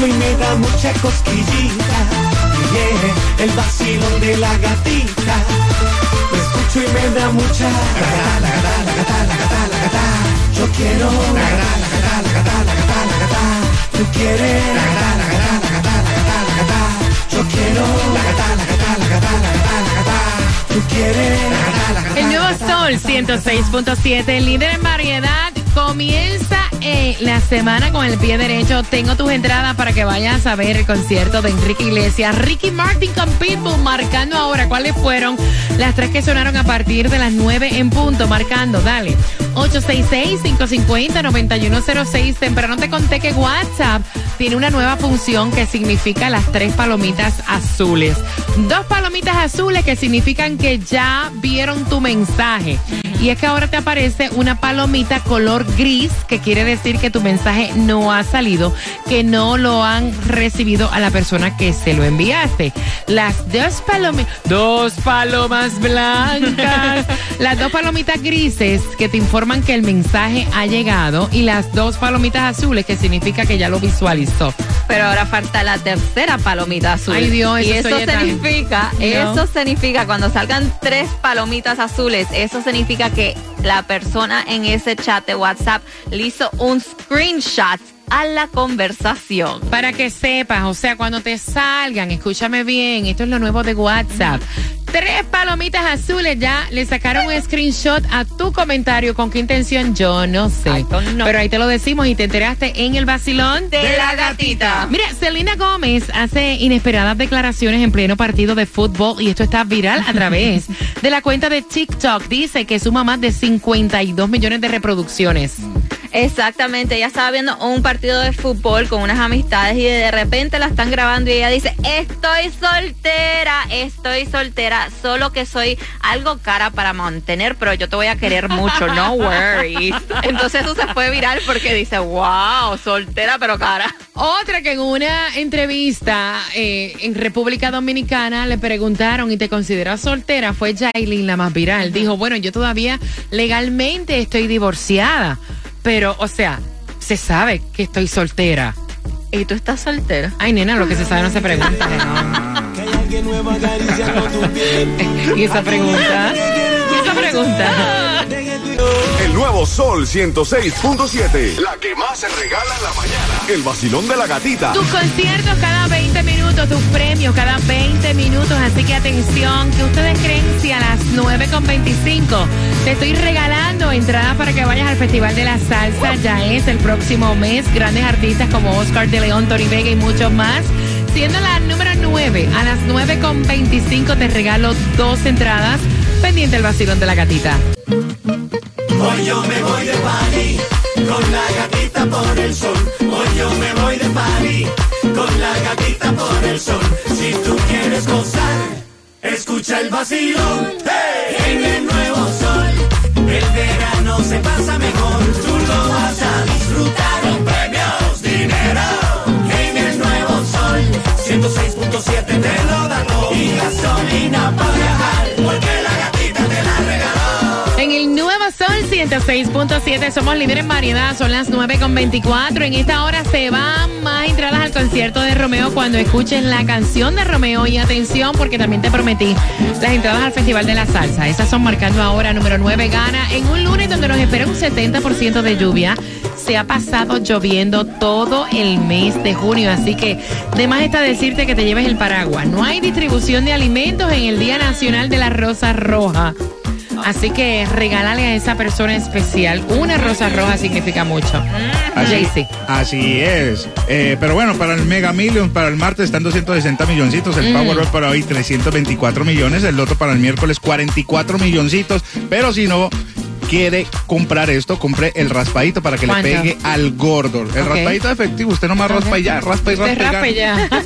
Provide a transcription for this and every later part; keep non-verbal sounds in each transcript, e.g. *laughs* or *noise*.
Y me da mucha cosquillita. El vacilón de la gatita. Escucho y me da mucha. Yo quiero. Tú quieres. Yo quiero. Tú quieres. El nuevo Sol 106.7, el líder en variedad, comienza eh, la semana con el pie derecho. Tengo tus entradas para que vayas a ver el concierto de Enrique Iglesias. Ricky Martin con Pitbull marcando ahora cuáles fueron las tres que sonaron a partir de las 9 en punto. Marcando, dale. 866-550-9106. Temprano te conté que WhatsApp tiene una nueva función que significa las tres palomitas azules. Dos palomitas azules que significan que ya vieron tu mensaje. Y es que ahora te aparece una palomita color gris, que quiere decir que tu mensaje no ha salido, que no lo han recibido a la persona que se lo enviaste. Las dos palomitas, dos palomas blancas, *laughs* las dos palomitas grises que te informan que el mensaje ha llegado y las dos palomitas azules que significa que ya lo visualizó. Pero ahora falta la tercera palomita azul. Ay, Dios, y eso eso soy tan- significa, No. eso significa cuando salgan tres palomitas azules, eso significa que la persona en ese chat de WhatsApp le hizo un screenshot a la conversación. Para que sepas, o sea, cuando te salgan, escúchame bien, esto es lo nuevo de WhatsApp. Tres palomitas azules ya le sacaron un screenshot a tu comentario. ¿Con qué intención? Yo no sé. Know. Pero ahí te lo decimos y te enteraste en el vacilón De la gatita. Mira, Selena Gómez hace inesperadas declaraciones en pleno partido de fútbol y esto está viral a través *laughs* de la cuenta de TikTok. Dice que suma más de 52 millones de reproducciones. Exactamente, ella estaba viendo un partido de fútbol con unas amistades y de repente la están grabando y ella dice, estoy soltera, estoy soltera, solo que soy algo cara para mantener, pero yo te voy a querer mucho, no *laughs* worries. Entonces eso se fue viral porque dice, wow, soltera pero cara. Otra que en una entrevista eh, en República Dominicana le preguntaron y te consideras soltera fue Jailin la más viral. Dijo, bueno, yo todavía legalmente estoy divorciada, pero, o sea, se sabe que estoy soltera. ¿Y tú estás soltera? Ay, nena, lo que se sabe no se pregunta. Que hay alguien nuevo acariciando tu piel. ¿Y esa pregunta? ¿Y esa pregunta? El nuevo Sol 106.7. La que más se regala en la mañana. El vacilón de la gatita. Tus conciertos cada 20 minutos, tus premios cada 20 minutos. Así que atención, que ustedes creen si a las 9.25 te estoy regalando entradas para que vayas al Festival de la Salsa. Ya es el próximo mes. Grandes artistas como Oscar de León, Tony Vega y muchos más. Siendo la número 9, a las 9.25 te regalo dos entradas. Pendiente el vacilón de la gatita. Hoy yo me voy de party con la gatita por el sol. Hoy yo me voy de party con la gatita por el sol. Si tú quieres gozar, escucha el vacilón. ¡Hey! En el nuevo sol, el verano se pasa mejor, tú lo vas a disfrutar con premios, dinero. En el nuevo sol, 106.7 te lo da todo y gasolina para viajar. Porque somos líderes en variedad, son las 9.24. En esta hora se van más entradas al concierto de Romeo cuando escuchen la canción de Romeo. Y atención, porque también te prometí las entradas al Festival de la Salsa. Esas son marcando ahora número 9 gana en un lunes donde nos espera un 70% de lluvia. Se ha pasado lloviendo todo el mes de junio, así que de más está decirte que te lleves el paraguas. No hay distribución de alimentos en el Día Nacional de la Rosa Roja. Así que regálale a esa persona especial. Una rosa roja significa mucho. Así, así es. Eh, pero bueno, para el Mega Millions, para el martes están 260 milloncitos, el Powerball para hoy 324 millones, el Loto para el miércoles 44 milloncitos, pero si no quiere comprar esto, compre el raspadito para que ¿Cuánto? le pegue al gordo. El Ok. raspadito efectivo, usted nomás raspa y ya, raspa y raspa. y ya. *laughs*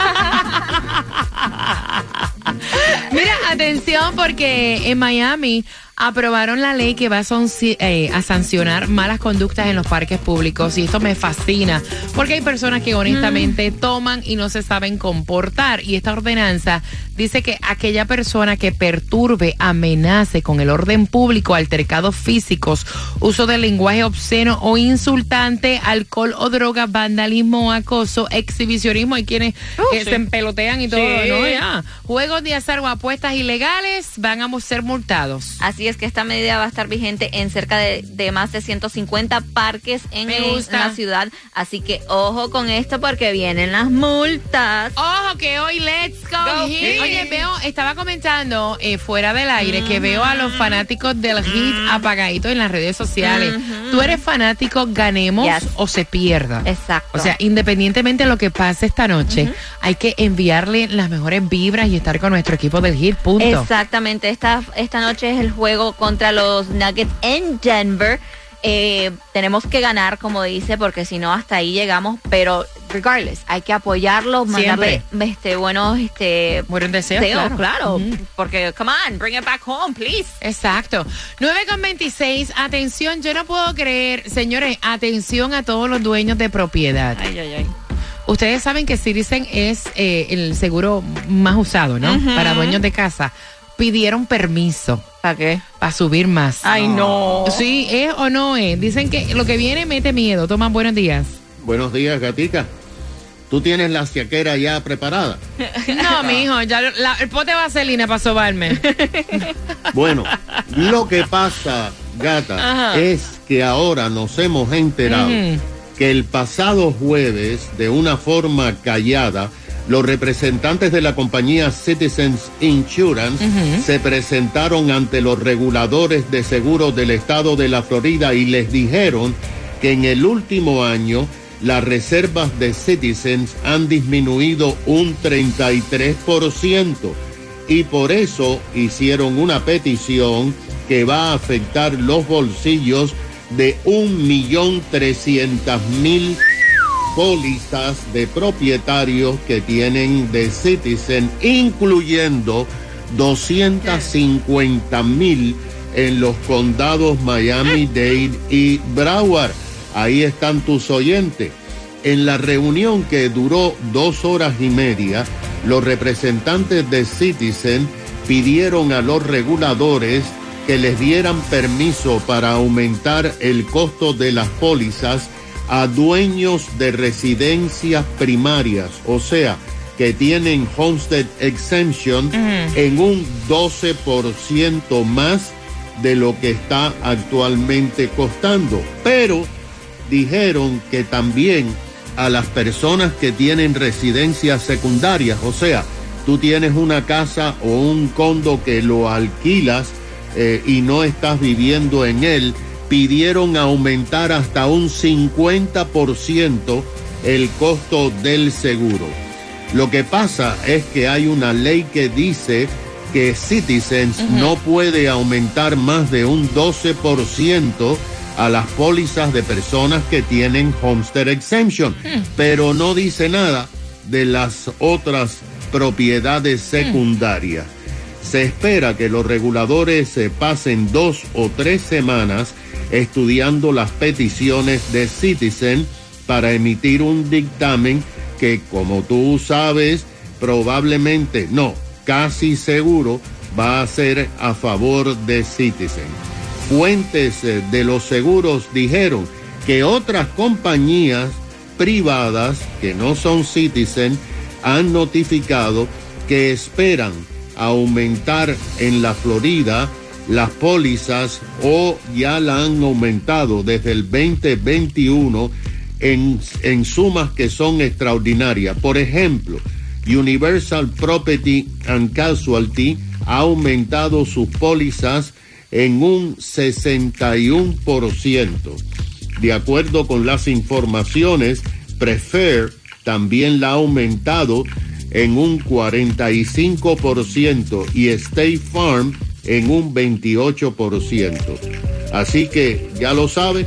Mira, atención porque en Miami aprobaron la ley que va a, eh, a sancionar malas conductas en los parques públicos y esto me fascina porque hay personas que honestamente toman y no se saben comportar y esta ordenanza dice que aquella persona que perturbe, amenace con el orden público, altercados físicos, uso de lenguaje obsceno o insultante, alcohol o droga, vandalismo o acoso, exhibicionismo, hay quienes que se empelotean y todo, Sí. ¿no? Ya. Juegos de azar o apuestas ilegales van a ser multados. Así es que esta medida va a estar vigente en cerca de, de más de 150 parques en, la ciudad. Así que ojo con esto porque vienen las multas. Ojo que hoy Let's Go, Go. Oye, veo, estaba comentando eh, fuera del aire que veo a los fanáticos del Heat apagaditos en las redes sociales. ¿Tú eres fanático, ganemos Yes. o se pierda? Exacto. O sea, independientemente de lo que pase esta noche, hay que enviarle las mejores vibras y estar con nuestro equipo del Hit, punto. Exactamente, esta, esta noche es el juego contra los Nuggets en Denver. Eh, tenemos que ganar, como dice, porque si no, hasta ahí llegamos. Pero, regardless, hay que apoyarlos, mandarle este, buenos este, Buenos deseos, deseos, claro. claro. Porque, come on, bring it back home, please. Exacto. 9 con 26. Atención, yo no puedo creer, señores, atención a todos los dueños de propiedad. Ay, ay, ay. Ustedes saben que Citizen es eh, el seguro más usado, ¿no? Para dueños de casa. Pidieron permiso ¿Para qué? para subir más. Ay, no. Sí, es o no es. Dicen que lo que viene mete miedo. Toman buenos días. Buenos días, gatica. ¿Tú tienes la siaquera ya preparada? No, mi hijo, ya la- el pote de vaselina para sobarme. *laughs* Bueno, lo que pasa, gata, es que ahora nos hemos enterado que el pasado jueves, de una forma callada, los representantes de la compañía Citizens Insurance se presentaron ante los reguladores de seguros del estado de la Florida y les dijeron que en el último año las reservas de Citizens han disminuido un 33% y por eso hicieron una petición que va a afectar los bolsillos de un millón trescientas mil pólizas de propietarios que tienen de Citizen, incluyendo 250 mil en los condados Miami-Dade y Broward. Ahí están tus oyentes. En la reunión que duró dos horas y media, los representantes de Citizen pidieron a los reguladores que les dieran permiso para aumentar el costo de las pólizas a dueños de residencias primarias, o sea, que tienen Homestead Exemption en un 12% más de lo que está actualmente costando. Pero dijeron que también a las personas que tienen residencias secundarias, o sea, tú tienes una casa o un condo que lo alquilas eh, y no estás viviendo en él, pidieron aumentar hasta un 50% el costo del seguro. Lo que pasa es que hay una ley que dice que Citizens no puede aumentar más de un 12% a las pólizas de personas que tienen Homestead Exemption, pero no dice nada de las otras propiedades secundarias. Se espera que los reguladores se pasen dos o tres semanas estudiando las peticiones de Citizen para emitir un dictamen que, como tú sabes, probablemente, no, casi seguro, va a ser a favor de Citizen. fuentes eh, de los seguros dijeron que otras compañías privadas que no son Citizen han notificado que esperan aumentar en la Florida las pólizas o ya la han aumentado desde el 2021 en, en sumas que son extraordinarias. Por ejemplo, Universal Property and Casualty ha aumentado sus pólizas en un 61%. De acuerdo con las informaciones, Prefer también la ha aumentado en un 45% y State Farm en un 28%. Así que ya lo sabe,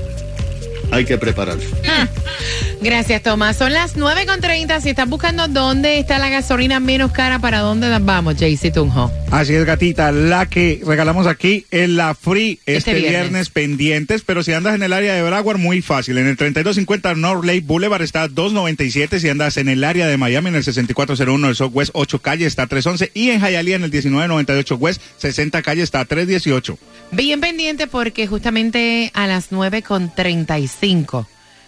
hay que prepararse. *laughs* Gracias, Tomás. Son las 9.30. Si estás buscando dónde está la gasolina menos cara, ¿para dónde las vamos, Jaycee Tunjo? Así es, gatita. La que regalamos aquí en la Free este, Este viernes. viernes. pendientes. Pero si andas en el área de Broward, muy fácil. En el 3250 North Lake Boulevard está 297. Si andas en el área de Miami, en el 6401 del Southwest 8 calle está 311. Y en Hialeah, en el 1998 West 60 calle está 318. Bien pendiente porque justamente a las 9.35.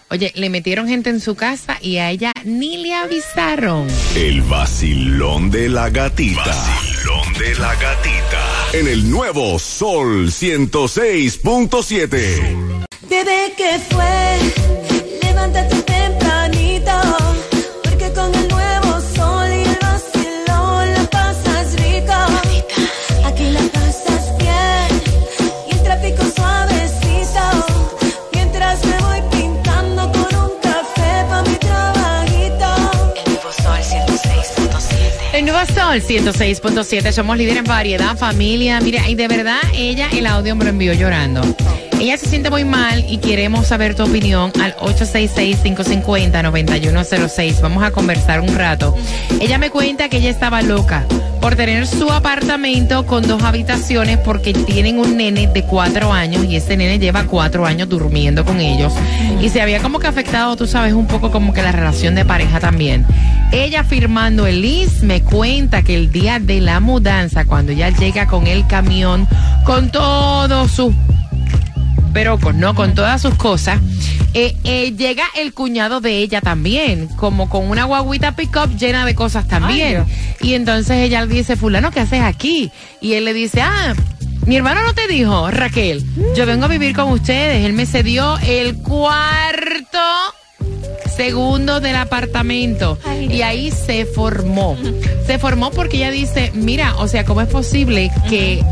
Oye, le metieron gente en su casa y a ella ni le avisaron. El vacilón de la gatita. Vacilón de la gatita. En el nuevo Sol 106.7. Bebé, ¿qué fue? Nuevo Sol 106.7, somos líderes en variedad, familia. Mira, y de verdad, ella el audio me lo envió llorando. Ella se siente muy mal y queremos saber tu opinión al 866-550-9106. Vamos a conversar un rato. Ella me cuenta que ella estaba loca por tener su apartamento con dos habitaciones porque tienen un nene de cuatro años y ese nene lleva cuatro años durmiendo con ellos. Y se había como que afectado, tú sabes, un poco como que la relación de pareja también. Ella firmando el lease me cuenta que el día de la mudanza, cuando ella llega con el camión, con todos sus pero con, no con todas sus cosas, eh, eh, llega el cuñado de ella también, como con una guaguita pick-up llena de cosas también. y entonces ella le dice, fulano, ¿qué haces aquí? Y él le dice, ah, mi hermano no te dijo, Raquel, yo vengo a vivir con ustedes. Él me cedió el cuarto segundo del apartamento y ahí se formó. Se formó porque ella dice, mira, o sea, ¿cómo es posible que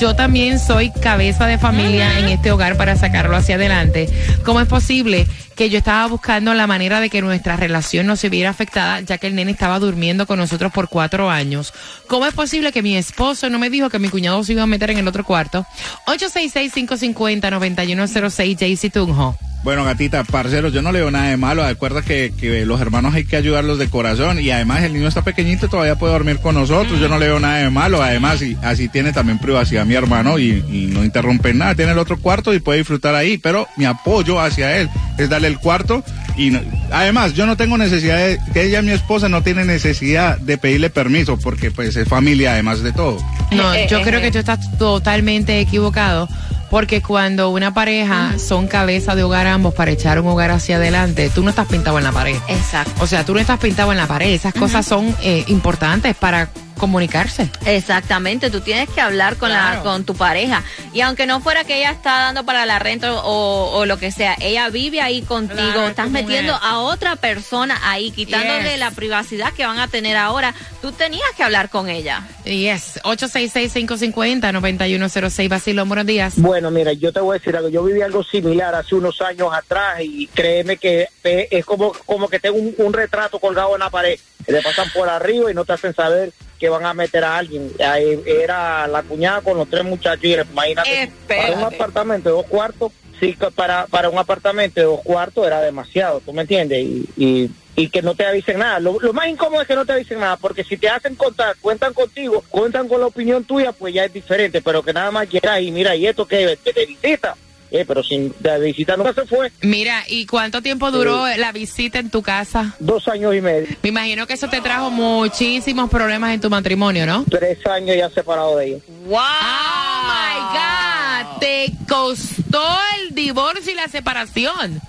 yo también soy cabeza de familia en este hogar para sacarlo hacia adelante? ¿Cómo es posible que yo estaba buscando la manera de que nuestra relación no se viera afectada ya que el nene estaba durmiendo con nosotros por cuatro años? ¿Cómo es posible que mi esposo no me dijo que mi cuñado se iba a meter en el otro cuarto? 866-550-9106, Jaycee Tunjo. Bueno, gatita, parceros, yo no le veo nada de malo. Acuerda que, que los hermanos hay que ayudarlos de corazón. Y además el niño está pequeñito todavía puede dormir con nosotros. Yo no le veo nada de malo. Además, y así tiene también privacidad mi hermano y, y no interrumpe nada. Tiene el otro cuarto y puede disfrutar ahí. Pero mi apoyo hacia él es darle el cuarto. Y no- además, yo no tengo necesidad de, que ella, mi esposa, no tiene necesidad de pedirle permiso porque pues es familia además de todo. No, Eh, yo eh, creo eh. que tú estás totalmente equivocado. Porque cuando una pareja son cabeza de hogar ambos para echar un hogar hacia adelante, tú no estás pintado en la pared. Exacto. O sea, tú no estás pintado en la pared. Esas cosas son eh, importantes para comunicarse. Exactamente, tú tienes que hablar con la con tu pareja y aunque no fuera que ella está dando para la renta o, o lo que sea, ella vive ahí contigo, Claro, estás metiendo a otra persona ahí, quitándole Yes. la privacidad que van a tener ahora. Tú tenías que hablar con ella. Yes, 866-550-9106. Basilón, buenos días. Bueno, mira, yo te voy a decir algo. Yo viví algo similar hace unos años atrás y créeme que es como, como que tengo un, un retrato colgado en la pared. Le pasan por arriba y no te hacen saber que van a meter a alguien. Ahí era la cuñada con los tres muchachos. Y imagínate, Espérate. para un apartamento de dos cuartos, sí, para, para un apartamento de dos cuartos era demasiado, ¿tú me entiendes? Y, y, y que no te avisen nada. Lo, lo más incómodo es que no te avisen nada, porque si te hacen contar, cuentan contigo, cuentan con la opinión tuya, pues ya es diferente, pero que nada más quieras y mira, ¿y esto que te visita? Eh, pero sin de visita nunca se fue, Mira, ¿y cuánto tiempo duró la visita en tu casa? dos años y medio, Me imagino que eso te trajo muchísimos problemas en tu matrimonio, ¿no? tres años ya separado de ella. ¡Wow! Oh my God, te costó el divorcio y la separación.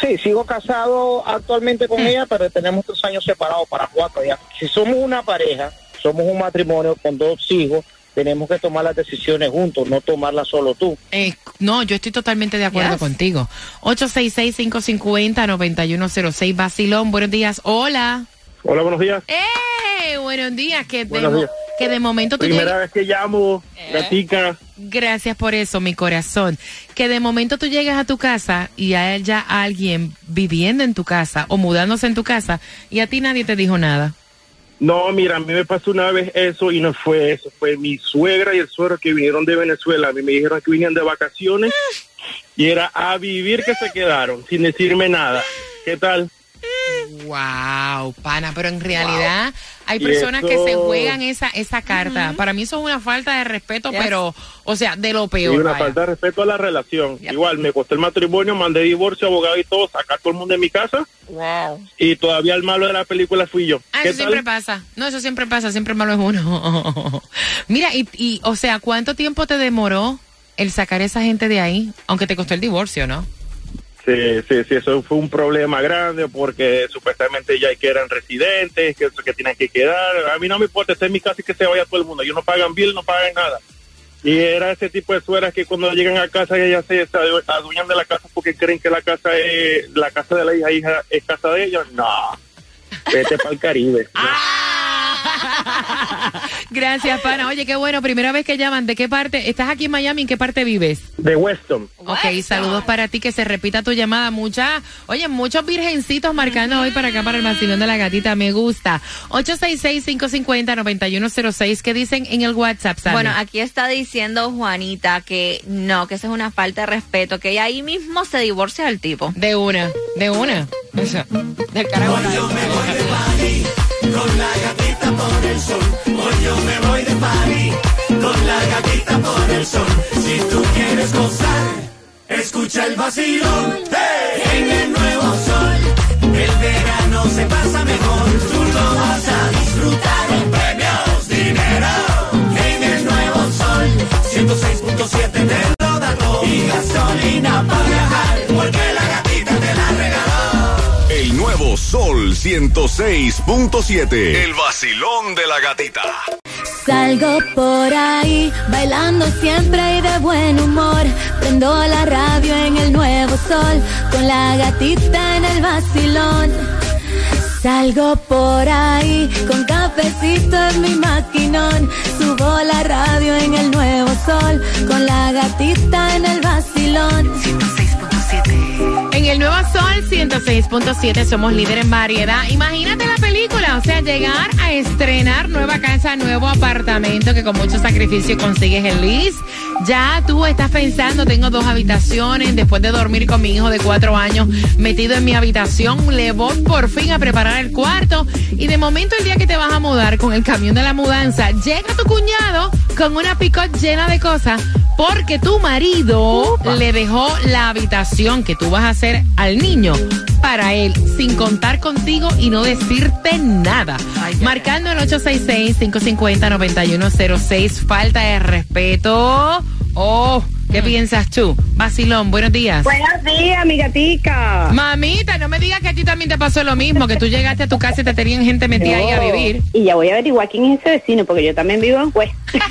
Sí, sigo casado actualmente con ella, pero tenemos tres años separados para cuatro ya. Si somos una pareja, somos un matrimonio con dos hijos, tenemos que tomar las decisiones juntos, no tomarlas solo tú. Eh, no, yo estoy totalmente de acuerdo Yes. contigo. 866-550-9106, Basilón, buenos días. Hola. Hola, buenos días. ¡Eh! Buenos días. Que de, Buenos mo- días. que de momento tú Primera vez que llamo, Eh. gatica. Gracias por eso, mi corazón. Que de momento tú llegas a tu casa y hay ya alguien viviendo en tu casa o mudándose en tu casa y a ti nadie te dijo nada. No, mira, a mí me pasó una vez eso y no fue eso. Fue mi suegra y el suegro que vinieron de Venezuela. A mí me dijeron que venían de vacaciones y era a vivir que se quedaron sin decirme nada. ¿Qué tal? Wow, pana, pero en realidad hay Y personas que se juegan esa esa carta. Para mí eso es una falta de respeto, Yes. pero, o sea, de lo Y peor. una vaya. falta de respeto a la relación. Yep. Igual, me costó el matrimonio, mandé divorcio, abogado y todo, sacar todo el mundo de mi casa y todavía el malo de la película fui yo. Ah, ¿Qué eso siempre pasa. No, eso siempre pasa, siempre malo es uno. *laughs* Mira, y, y, o sea, ¿cuánto tiempo te demoró el sacar a esa gente de ahí? Aunque te costó el divorcio, ¿no? Sí, sí, sí, eso fue un problema grande porque supuestamente ya que eran residentes, que, que tienen que quedar. A mí no me importa, esta es mi casa y que se vaya todo el mundo. Ellos no pagan bill, no pagan nada. Y era ese tipo de sueras que cuando llegan a casa ellas se, adueñan de la casa porque creen que la casa es la casa de la hija, hija es casa de ellos. No, vete para el Caribe. *laughs* *laughs* Gracias, pana. Oye, qué bueno. Primera vez que llaman. ¿De qué parte? ¿Estás aquí en Miami? ¿En qué parte vives? De Weston. Ok, saludos para ti, que se repita tu llamada. Mucha, oye, muchos virgencitos marcando hoy para acá, para el vacilón de la gatita. Me gusta. 866-550-9106. ¿Qué dicen en el WhatsApp? Bueno, aquí está diciendo Juanita que no, que eso es una falta de respeto, que ahí mismo se divorcia del tipo. De una, de una. O sea, del carajo. Escucha el vacilón en el nuevo sol. El verano se pasa mejor. Tú lo vas a disfrutar con premios, dinero. En el nuevo sol, 106.7 te lo todo. Y gasolina para viajar, Sol 106.7. El vacilón de la gatita. Salgo por ahí, bailando siempre y de buen humor. Prendo la radio en el nuevo sol, con la gatita en el vacilón. Salgo por ahí, con cafecito en mi maquinón. Subo la radio en el nuevo sol, con la gatita en el vacilón. En el Nuevo Sol 106.7 somos líder en variedad. Imagínate la película, o sea, llegar a estrenar nueva casa, nuevo apartamento que con mucho sacrificio consigues el Liz. Ya tú estás pensando, tengo dos habitaciones, después de dormir con mi hijo de cuatro años metido en mi habitación, le voy por fin a preparar el cuarto y de momento el día que te vas a mudar con el camión de la mudanza, llega tu cuñado con una picot llena de cosas porque tu marido le dejó la habitación que tú vas a hacer al niño para él, sin contar contigo y no decirte nada. Marcando el 866-550-9106, falta de respeto. Oh, ¿qué piensas tú? Vacilón, buenos días. Buenos días, mi gatica. Mamita, no me digas que a ti también te pasó lo mismo, que tú llegaste a tu casa y te tenían gente metida ahí a No. vivir. Y ya voy a averiguar quién es ese vecino, porque yo también vivo en West. *laughs*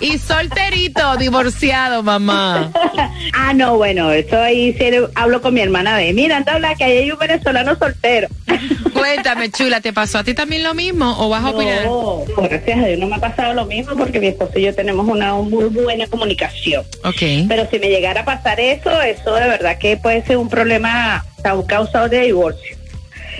Y solterito, divorciado, mamá. *laughs* ah, no, bueno, eso ahí sí hablo con mi hermana de, mira, anda a hablar que ahí hay un venezolano soltero. *laughs* Cuéntame, chula, ¿te pasó a ti también lo mismo o vas a opinar? No, gracias a Dios no me ha pasado lo mismo porque mi esposo y yo tenemos una muy buena comunicación. Ok. Pero si me llegara a pasar eso, eso de verdad que puede ser un problema, un causado de divorcio.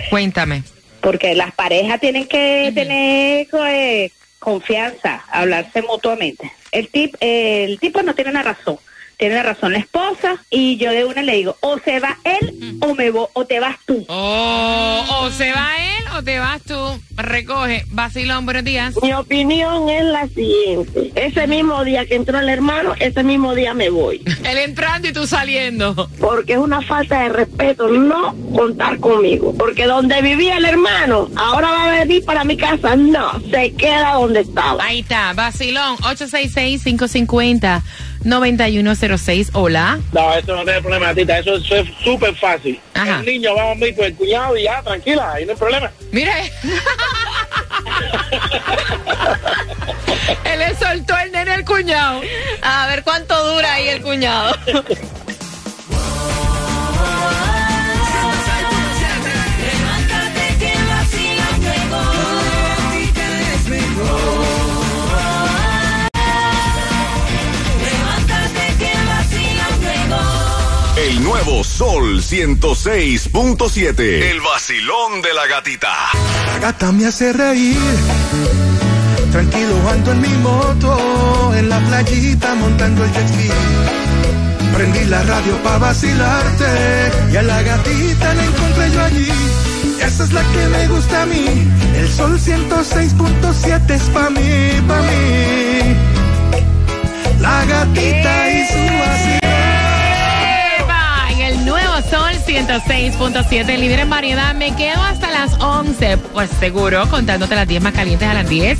Cuéntame. Porque las parejas tienen que tener eh, confianza, hablarse mutuamente. El, tip, el tipo no tiene la razón. Tiene la razón la esposa y yo de una le digo, o se va él o me vo- o te vas tú. Oh, o se va él o te vas tú? Recoge. Vacilón, buenos días. Mi opinión es la siguiente. Ese mismo día que entró el hermano, ese mismo día me voy. Él entrando y tú saliendo. Porque es una falta de respeto no contar conmigo. Porque donde vivía el hermano, ahora va a venir para mi casa. No, se queda donde estaba. Ahí está, vacilón, 866-550-9106. Hola. No, eso no tiene problema, tita. Eso, eso es súper fácil. Ajá. El niño va a dormir con el cuñado y ya, tranquila, ahí no hay problema. Mire. *laughs* Él le soltó el nene al cuñado. A ver cuánto dura ahí el cuñado. *laughs* nuevo Sol 106.7. El vacilón de la gatita. La gata me hace reír. Tranquilo ando en mi moto, en la playita montando el jet ski. Prendí la radio pa' vacilarte y a la gatita la encontré yo allí. Esa es la que me gusta a mí. El sol 106.7 es pa' mí, pa' mí. La gatita y su vacilón. Sol 106.7, líder en variedad. Me quedo hasta las 11, pues seguro, contándote las 10 más calientes a las 10.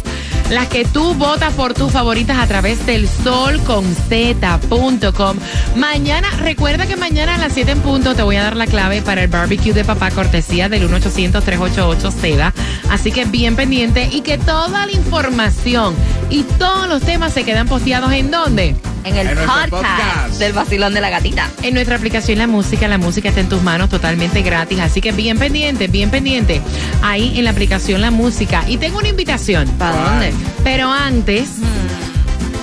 Las que tú votas por tus favoritas a través del solconzeta.com. Mañana, recuerda que mañana a las 7 en punto te voy a dar la clave para el barbecue de papá cortesía del 1-800-388-seda. Así que bien pendiente y que toda la información y todos los temas se quedan posteados en dónde? En el En podcast, podcast. del vacilón de la gatita. En nuestra aplicación La Música, la música está en tus manos totalmente gratis, así que bien pendiente, bien pendiente. Ahí en la aplicación La Música. Y tengo una invitación. ¿Para dónde? Pero antes,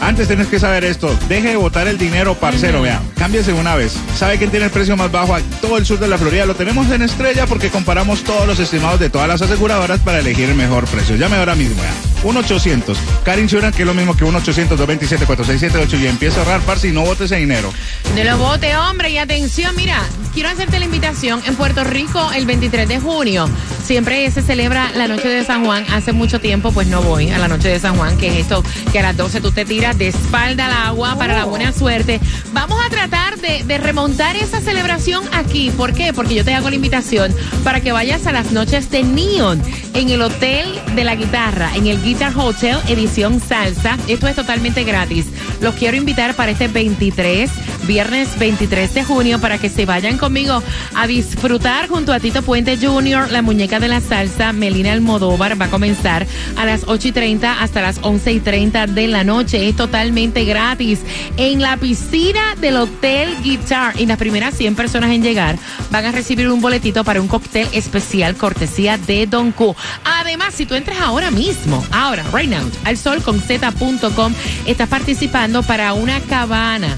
Antes tienes que saber esto. Deje de botar el dinero, parcero. Vea, cámbiese una vez. ¿Sabe quién tiene el precio más bajo a todo el sur de la Florida? Lo tenemos en Estrella porque comparamos todos los estimados de todas las aseguradoras para elegir el mejor precio. Llame ahora mismo, vea. 1-800. Car Insurance, que es lo mismo que 1-800-227-4678 y empieza a ahorrar, parce, y no bote ese dinero. de lo bote, hombre, y atención, mira, quiero hacerte la invitación en Puerto Rico el 23 de junio. Siempre se celebra la noche de San Juan. Hace mucho tiempo, pues no voy a la noche de San Juan, que es esto, que a las 12 tú te tiras de espalda al agua para la buena suerte. Vamos a tratar de, de remontar esa celebración aquí. ¿Por qué? Porque yo te hago la invitación para que vayas a las noches de Neon en el Hotel de la Guitarra, en el Hotel, edición salsa. Esto es totalmente gratis. Los quiero invitar para este 23, viernes 23 de junio, para que se vayan conmigo a disfrutar junto a Tito Puente Jr., la muñeca de la salsa, Melina Almodóvar. Va a comenzar a las 8 y 30 hasta las 11 y 30 de la noche. Es totalmente gratis en la piscina del Hotel Guitar. Y las primeras 100 personas en llegar van a recibir un boletito para un cóctel especial cortesía de Don Q. Además, si tú entras ahora mismo, ahora, right now, al solconzeta.com, estás participando para una cabana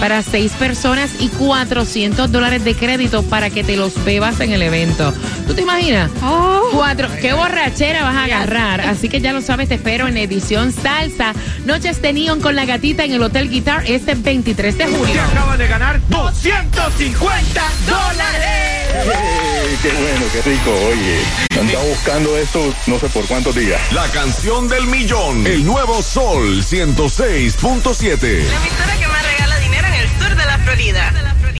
para seis personas y 400 dólares de crédito para que te los bebas en el evento. ¿Tú te imaginas? Cuatro. ¿Qué borrachera vas a agarrar? Así que ya lo sabes, te espero en edición salsa. Noches de Neon con la gatita en el Hotel Guitar este 23 de junio. acaba de ganar 250 dólares. qué bueno, qué rico, oye. Andaba buscando esto no sé por cuántos días. La canción del millón. El nuevo Sol 106.7. La emisora que más Florida.